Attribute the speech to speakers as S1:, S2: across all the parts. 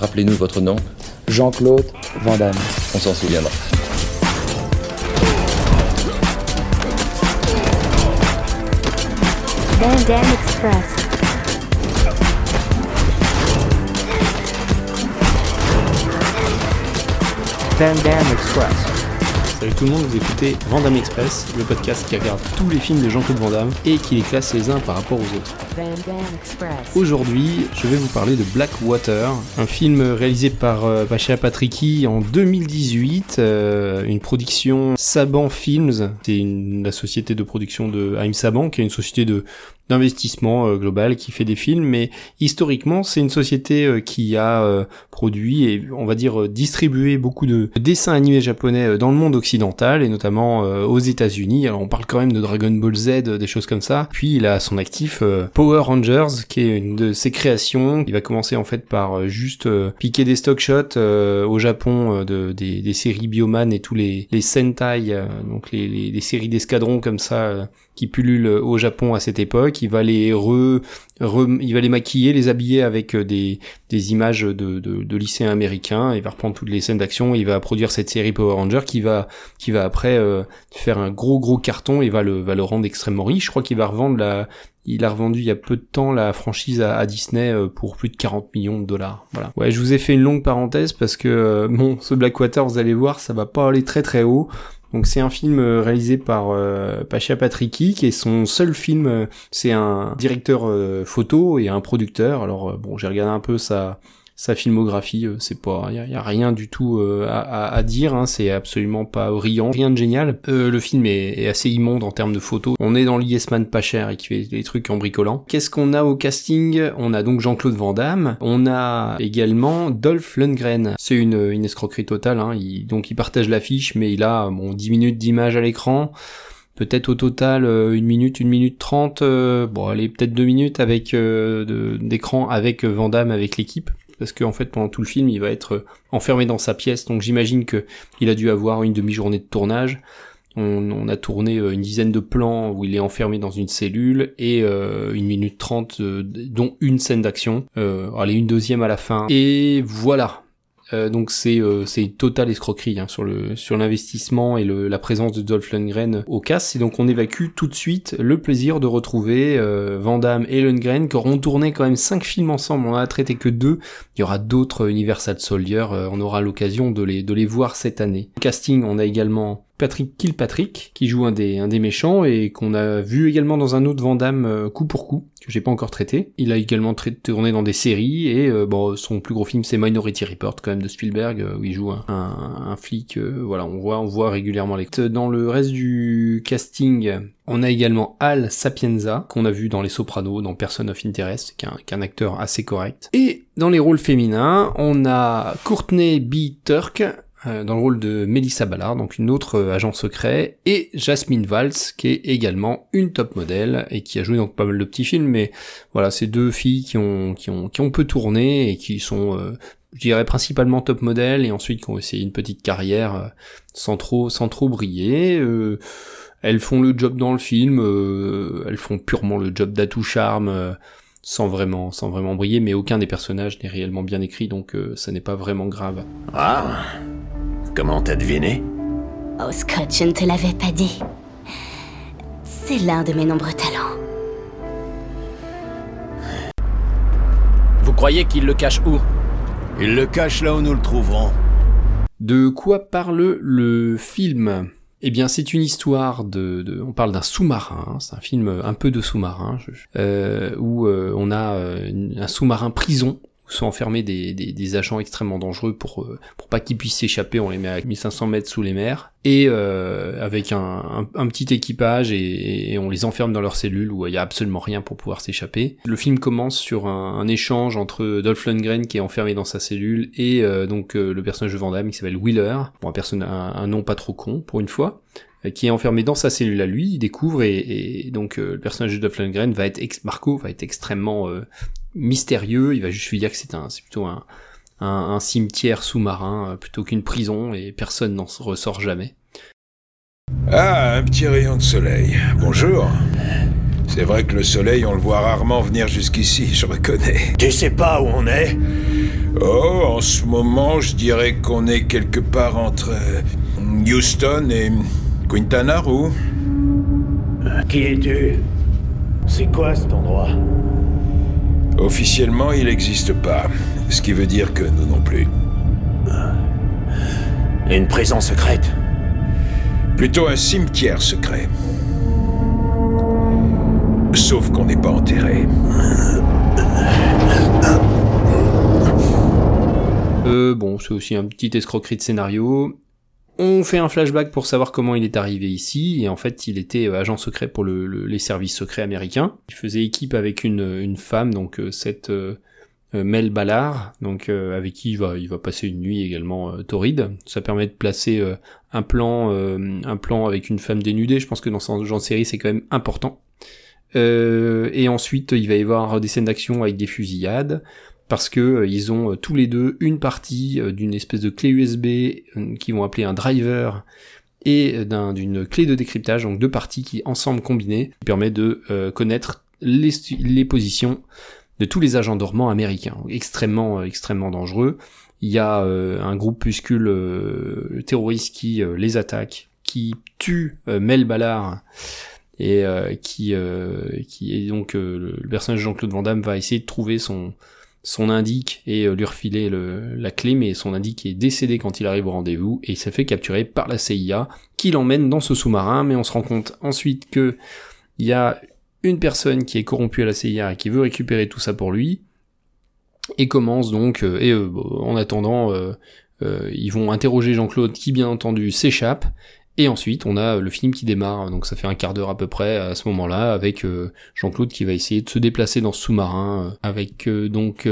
S1: Rappelez-nous votre nom.
S2: Jean-Claude Van Damme.
S1: On s'en souviendra.
S3: Van Damme Express.
S2: Van Damme Express.
S4: Salut tout le monde, vous écoutez Vandame Express, le podcast qui regarde tous les films de Jean-Claude Van Damme et qui les classe les uns par rapport aux autres. Aujourd'hui, je vais vous parler de Blackwater, un film réalisé par euh, Pacha Patricky en 2018, euh, une production Saban Films, c'est une- la société de production de Haïm Saban, qui est une société de d'investissement euh, global qui fait des films, mais historiquement c'est une société euh, qui a euh, produit et on va dire distribué beaucoup de dessins animés japonais dans le monde occidental et notamment aux États-Unis. Alors on parle quand même de Dragon Ball Z, des choses comme ça. Puis il a son actif Power Rangers, qui est une de ses créations. Il va commencer en fait par juste piquer des stock shots au Japon de, des, des séries Bioman et tous les, les Sentai, donc les, les, les séries d'escadrons comme ça. qui pullulent au Japon à cette époque. Il va les re, re- il va les maquiller, les habiller avec euh, des, des images de, de, de lycéens américains. Il va reprendre toutes les scènes d'action. Il va produire cette série Power Ranger qui va, qui va après euh, faire un gros gros carton et va le, va le rendre extrêmement riche. Je crois qu'il va revendre la, il a revendu il y a peu de temps la franchise à, à Disney euh, pour plus de 40 millions de dollars. Voilà. Ouais, je vous ai fait une longue parenthèse parce que euh, bon, ce Blackwater, vous allez voir, ça va pas aller très très haut. Donc c'est un film euh, réalisé par euh, Pacha Patricky, qui est son seul film. euh, c'est un directeur euh, photo et un producteur. Alors bon, j'ai regardé un peu sa sa filmographie. euh, c'est pas, y a, y a rien du tout euh, à, à- à dire. Hein, c'est absolument pas brillant, rien de génial. Euh, le film est, est assez immonde en termes de photos. On est dans l'Yes Man pas cher et qui fait des trucs en bricolant. Qu'est-ce qu'on a au casting? On a donc Jean-Claude Van Damme. On a également Dolph Lundgren. C'est une, une escroquerie totale. Hein. Il, donc il partage l'affiche, mais il a bon 10 minutes d'image à l'écran. Peut-être au total une minute, une minute trente, euh, bon allez peut-être deux minutes avec euh, d'écran avec euh, Van Damme, avec l'équipe, parce qu'en fait pendant tout le film il va être euh, enfermé dans sa pièce, donc j'imagine que il a dû avoir une demi-journée de tournage. On, a tourné euh, une dizaine de plans où il est enfermé dans une cellule et euh, une minute trente, dont une scène d'action. Allez une deuxième à la fin. Et voilà, euh, donc c'est euh, une totale escroquerie hein, sur le sur l'investissement et le, la présence de Dolph Lundgren au casse. Et donc on évacue tout de suite le plaisir de retrouver euh, Van Damme et Lundgren qui auront tourné quand même cinq films ensemble. On en a traité que deux. Il y aura d'autres Universal Soldier euh, on aura l'occasion de les de les voir cette année. Casting on a également Patrick Kilpatrick qui joue un des un des méchants et qu'on a vu également dans un autre Van Damme euh, coup pour coup que j'ai pas encore traité. Il a également tourné dans des séries et euh, bon son plus gros film c'est Minority Report quand même de Spielberg euh, où il joue un, un, un flic voilà on voit on voit régulièrement les dans le reste du casting on a également Al Sapienza qu'on a vu dans Les Sopranos dans Person of Interest qui est un, qui est un acteur assez correct. Et dans les rôles féminins on a Courtney B. Turk euh, dans le rôle de Melissa Ballard, donc une autre euh, agent secret, et Jasmine Valls, qui est également une top modèle, et qui a joué dans pas mal de petits films, mais voilà, c'est deux filles qui ont, qui ont, qui ont peu tourné, et qui sont, euh, je dirais, principalement top modèles, et ensuite qui ont essayé une petite carrière euh, sans trop, sans trop briller. euh, elles font le job dans le film, euh, elles font purement le job d'atout charme, euh, sans vraiment, sans vraiment briller, mais aucun des personnages n'est réellement bien écrit, donc euh, ça n'est pas vraiment grave.
S5: Ah Comment t'as deviné?
S6: Oh Scott, je ne te l'avais pas dit. C'est l'un de mes nombreux talents.
S7: Vous croyez qu'il le cache où?
S5: Il le cache là où nous le trouverons.
S4: De quoi parle le film? Eh bien, c'est une histoire de, on parle d'un sous-marin. hein, c'est un film un peu de sous-marin euh, où euh, on a euh, un sous-marin prison sont enfermés des, des, agents extrêmement dangereux pour euh, pour pas qu'ils puissent s'échapper. On les met à 1500 mètres sous les mers et euh, avec un, un, petit équipage et, on les enferme dans leur cellule où il y a absolument rien pour pouvoir s'échapper. Le film commence sur un, échange entre Dolph Lundgren qui est enfermé dans sa cellule et euh, donc le personnage de Van Damme qui s'appelle Wheeler, bon un, un, nom pas trop con pour une fois, qui est enfermé dans sa cellule à lui, il découvre et, donc le personnage de Dolph Lundgren va être ex Marco va être extrêmement mystérieux, il va juste lui dire que c'est un c'est plutôt un, un, un cimetière sous-marin euh, plutôt qu'une prison et personne n'en ressort jamais.
S8: Ah, un petit rayon de soleil. Bonjour.
S1: C'est vrai que le soleil, on le voit rarement venir jusqu'ici, je reconnais.
S5: Tu sais pas où on est?
S1: Oh, en ce moment, je dirais qu'on est quelque part entre euh, Houston et Quintana Roo.
S5: Qui es-tu? C'est quoi cet endroit?
S1: Officiellement, il n'existe pas. Ce qui veut dire que nous non plus.
S5: Une prison secrète
S1: Plutôt un cimetière secret. Sauf qu'on n'est pas enterré.
S4: Euh, bon, c'est aussi un petit escroquerie de scénario. On fait un flashback pour savoir comment il est arrivé ici, et en fait, il était euh, agent secret pour le- le- les services secrets américains. Il faisait équipe avec une, une femme, donc euh, cette euh, euh, Mel Ballard, donc avec qui il va, passer une nuit également torride. Ça permet de placer un plan, un plan avec une femme dénudée. Je pense que dans ce genre de série, c'est quand même important. Et ensuite, il va y avoir des scènes d'action avec des fusillades parce que euh, ils ont euh, tous les deux une partie euh, d'une espèce de clé USB euh, qu'ils vont appeler un driver et euh, d'un- d'une clé de décryptage, donc deux parties qui ensemble combinées permet de euh, connaître les, les positions de tous les agents dormants américains, extrêmement extrêmement dangereux. Il y a un groupuscule terroriste qui les attaque, qui tue Mel Ballard et qui qui est donc le- personnage de Jean-Claude Van Damme va essayer de trouver son son indique et euh, lui refiler le- la clé, mais son indique est décédé quand il arrive au rendez-vous et il s'est fait capturer par la CIA qui l'emmène dans ce sous-marin, mais on se rend compte ensuite que il y a une personne qui est corrompue à la CIA et qui veut récupérer tout ça pour lui et commence donc euh, et euh, en attendant euh, ils vont interroger Jean-Claude qui bien entendu s'échappe et ensuite, on a le film qui démarre, donc ça fait un quart d'heure à peu près à ce moment-là, avec euh, Jean-Claude qui va essayer de se déplacer dans ce sous-marin, euh, avec euh, donc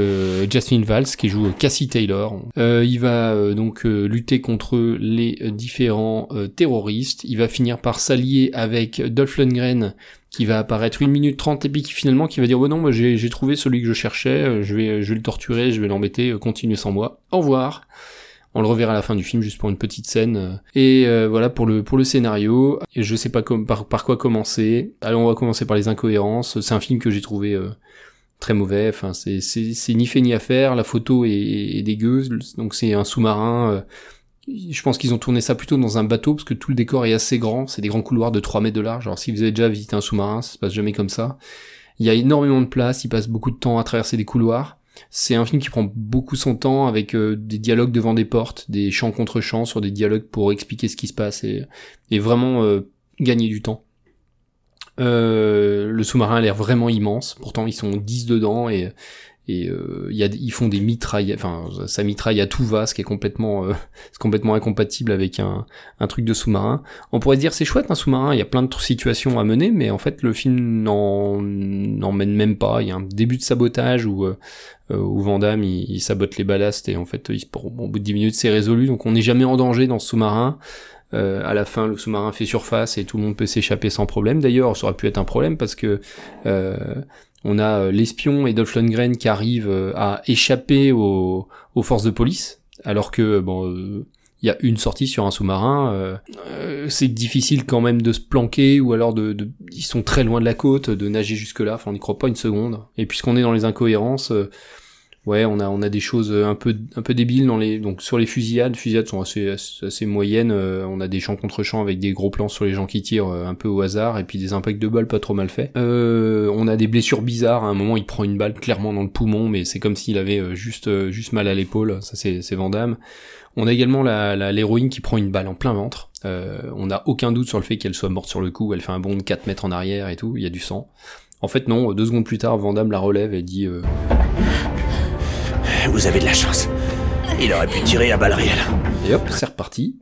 S4: Jasmine Valls qui joue Cassie Taylor. Il va donc lutter contre les différents terroristes. Il va finir par s'allier avec Dolph Lundgren qui va apparaître une minute trente et puis qui finalement qui va dire oh non moi j'ai trouvé celui que je cherchais, je vais je vais le torturer, je vais l'embêter, continuez sans moi. Au revoir. On le reverra à la fin du film juste pour une petite scène. Et euh, voilà pour le scénario. Et je sais pas par, quoi commencer. Alors on va commencer par les incohérences. C'est un film que j'ai trouvé euh, très mauvais. Enfin c'est c'est ni fait ni à faire. La photo est, dégueu. Donc c'est un sous-marin. euh, je pense qu'ils ont tourné ça plutôt dans un bateau parce que tout le décor est assez grand. C'est des grands couloirs de 3 mètres de large. Alors si vous avez déjà visité un sous-marin, ça se passe jamais comme ça. Il y a énormément de place. Il passe beaucoup de temps à traverser des couloirs. C'est un film qui prend beaucoup son temps avec euh, des dialogues devant des portes, des chants contre chants sur des dialogues pour expliquer ce qui se passe et, vraiment euh, gagner du temps. Euh, le sous-marin a l'air vraiment immense, pourtant ils sont 10 dedans et et euh, y a, ils font des mitrailles, enfin ça mitraille à tout va, ce qui est complètement, euh, c'est complètement incompatible avec un, un truc de sous-marin. On pourrait dire c'est chouette un sous-marin, il y a plein de situations à mener, mais en fait le film n'en n'en mène même pas. Il y a un début de sabotage où euh, euh, où Van il, il sabote les ballasts et en fait au bout de 10 minutes c'est résolu, donc on n'est jamais en danger dans ce sous-marin. Euh, à la fin, le sous-marin fait surface et tout le monde peut s'échapper sans problème. D'ailleurs, ça aurait pu être un problème parce que euh, on a euh, l'espion Dolph Lundgren qui arrivent euh, à échapper aux, forces de police, alors que bon, euh, il y a une sortie sur un sous-marin. euh, c'est difficile quand même de se planquer ou alors de, ils sont très loin de la côte, de nager jusque là. Enfin, on n'y croit pas une seconde. Et puisqu'on est dans les incohérences. Ouais, on a on a des choses un peu un peu débiles dans les donc sur les fusillades, les fusillades sont assez moyennes. euh, on a des champs contre champs avec des gros plans sur les gens qui tirent euh, un peu au hasard et puis des impacts de balles pas trop mal faits. Euh, on a des blessures bizarres. À un moment, il prend une balle clairement dans le poumon, mais c'est comme s'il avait euh, juste euh, juste mal à l'épaule. Ça c'est c'est Van Damme. On a également la l'héroïne qui prend une balle en plein ventre. Euh, on n'a aucun doute sur le fait qu'elle soit morte sur le coup. Elle fait un bond de 4 mètres en arrière et tout. Il y a du sang. En fait, non. Deux secondes plus tard, Van Damme la relève et dit. Euh,
S5: Vous avez de la chance. Il aurait pu tirer à balles réelles.
S4: Et hop, c'est reparti.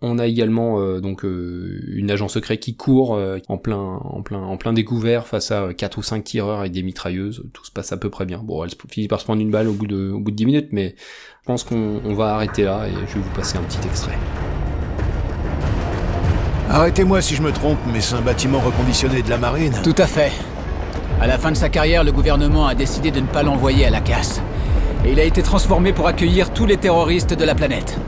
S4: On a également euh, donc euh, une agent secret qui court euh, en plein en plein en plein découvert face à euh, quatre ou cinq tireurs avec des mitrailleuses. Tout se passe à peu près bien. Bon, elle finit par se prendre une balle au bout de au bout de 10 minutes, mais je pense qu'on on va arrêter là et je vais vous passer un petit extrait.
S8: Arrêtez-moi si je me trompe, mais c'est un bâtiment reconditionné de la marine.
S9: Tout à fait. À la fin de sa carrière, le gouvernement a décidé de ne pas l'envoyer à la casse. Et il a été transformé pour accueillir tous les terroristes de la planète.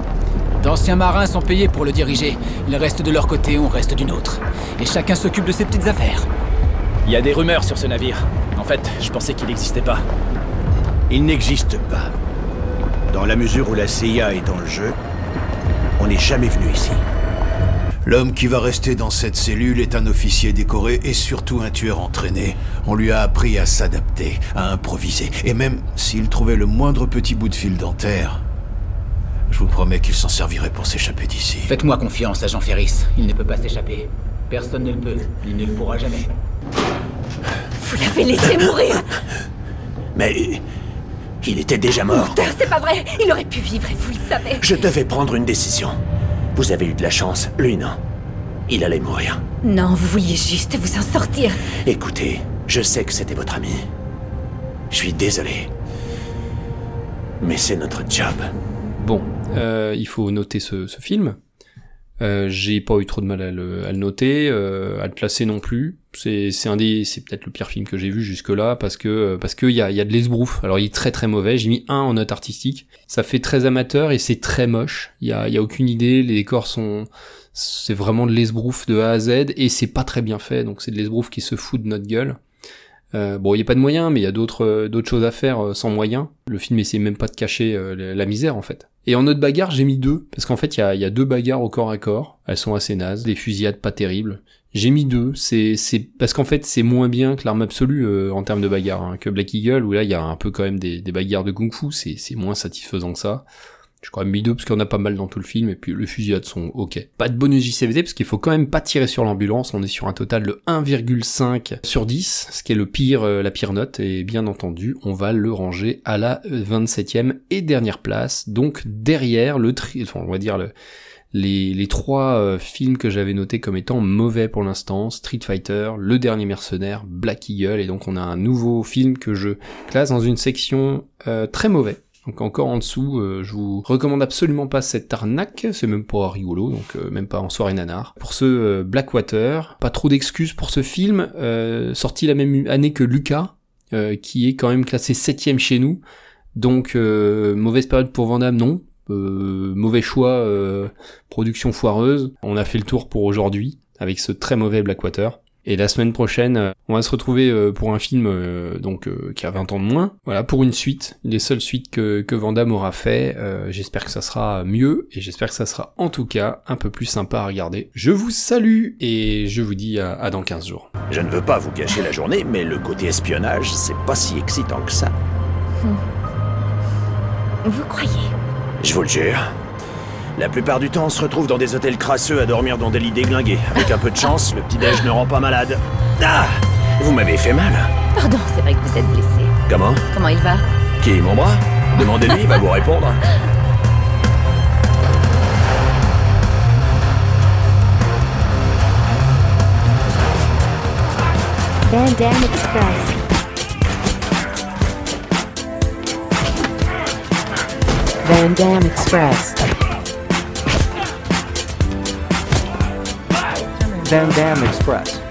S9: D'anciens marins sont payés pour le diriger. Ils restent de leur côté, on reste d'une autre. Et chacun s'occupe de ses petites affaires.
S7: Il y a des rumeurs sur ce navire. En fait, je pensais qu'il n'existait pas.
S8: Il n'existe pas. Dans la mesure où la CIA est dans le jeu, on n'est jamais venu ici. L'homme qui va rester dans cette cellule est un officier décoré et surtout un tueur entraîné. On lui a appris à s'adapter, à improviser. Et même s'il trouvait le moindre petit bout de fil dentaire, je vous promets qu'il s'en servirait pour s'échapper d'ici.
S9: Faites-moi confiance, agent Ferris. Il ne peut pas s'échapper. Personne ne le peut. Il ne le pourra jamais.
S6: Vous l'avez laissé mourir
S5: Mais... Il était déjà mort.
S6: C'est pas vrai Il aurait pu vivre et vous le savez.
S5: Je devais prendre une décision. Vous avez eu de la chance, lui non. Il allait mourir.
S6: Non, vous vouliez juste vous en sortir.
S5: Écoutez, je sais que c'était votre ami. Je suis désolé. Mais c'est notre job.
S4: Bon, euh, il faut noter ce, ce film. Euh, j'ai pas eu trop de mal à le, à le noter, euh, à le classer non plus. C'est c'est un des c'est peut-être le pire film que j'ai vu jusque là parce que parce que il y a il y a de l'esbrouf. Alors il est très très mauvais. J'ai mis un en note artistique. Ça fait très amateur et c'est très moche. Il y a y a aucune idée. Les décors sont c'est vraiment de l'esbrouf de A à Z et c'est pas très bien fait. Donc c'est de l'esbrouf qui se fout de notre gueule. Euh, bon, il y a pas de moyens, mais il y a d'autres d'autres choses à faire euh, sans moyens. Le film essaie même pas de cacher euh, la misère en fait. Et en note bagarre, j'ai mis deux parce qu'en fait, il y a, il y a deux bagarres au corps à corps. Elles sont assez nazes, des fusillades pas terribles. J'ai mis deux, c'est c'est parce qu'en fait, c'est moins bien que l'arme absolue euh, en termes de bagarre hein, que Black Eagle où là, il y a un peu quand même des, des bagarres de kung-fu. C'est c'est moins satisfaisant que ça. Je crois mis deux parce qu'il y en a pas mal dans tout le film et puis les fusillades sont ok. Pas de bonus JCVD parce qu'il faut quand même pas tirer sur l'ambulance. On est sur un total de 1,5 sur 10, ce qui est le pire, euh, la pire note. Et bien entendu, on va le ranger à la 27e et dernière place. Donc derrière le tri, enfin on va dire le, les, les trois euh, films que j'avais notés comme étant mauvais pour l'instant, Street Fighter, Le Dernier Mercenaire, Black Eagle, et donc on a un nouveau film que je classe dans une section euh, très mauvais. Donc encore en dessous, euh, je vous recommande absolument pas cette arnaque, c'est même pas rigolo, donc euh, même pas en soirée nanar. Pour ce euh, Blackwater, pas trop d'excuses pour ce film, euh, sorti la même année que Lucas, qui est quand même classé septième chez nous. Donc mauvaise période pour Van Damme, non. Mauvais choix, production foireuse. On a fait le tour pour aujourd'hui avec ce très mauvais Blackwater. Et la semaine prochaine, euh, on va se retrouver euh, pour un film euh, donc qui a 20 ans de moins. Voilà, pour une suite, les seules suites que, que Van Damme aura fait. Euh, j'espère que ça sera mieux et j'espère que ça sera en tout cas un peu plus sympa à regarder. Je vous salue et je vous dis à, à dans 15 jours.
S5: Je ne veux pas vous gâcher la journée, mais le côté espionnage, c'est pas si excitant que ça.
S6: Vous croyez?
S5: Je vous le jure. La plupart du temps, on se retrouve dans des hôtels crasseux à dormir dans des lits déglingués. Avec un peu de chance, le petit-déj ne rend pas malade. Ah Vous m'avez fait mal.
S6: Pardon, c'est vrai que vous êtes blessé.
S5: Comment
S6: Comment il va
S5: Qui Mon bras Demandez-lui, il va vous répondre.
S3: Van Dam Express.
S2: Van Dam Express. Van Dam Express.